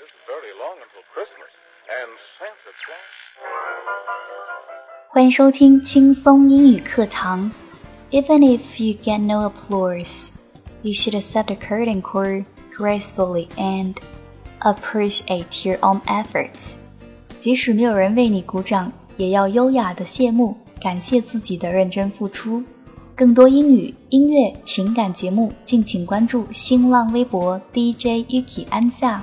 isn't very Christmas, and Santa Claus. 欢迎收听轻松英语课堂。Even if you get no applause, you should accept the curtain call gracefully and appreciate your own efforts. 即使没有人为你鼓掌，也要优雅的谢幕，感谢自己的认真付出。更多英语、音乐、情感节目，敬请关注新浪微博 DJ Ukki 安夏。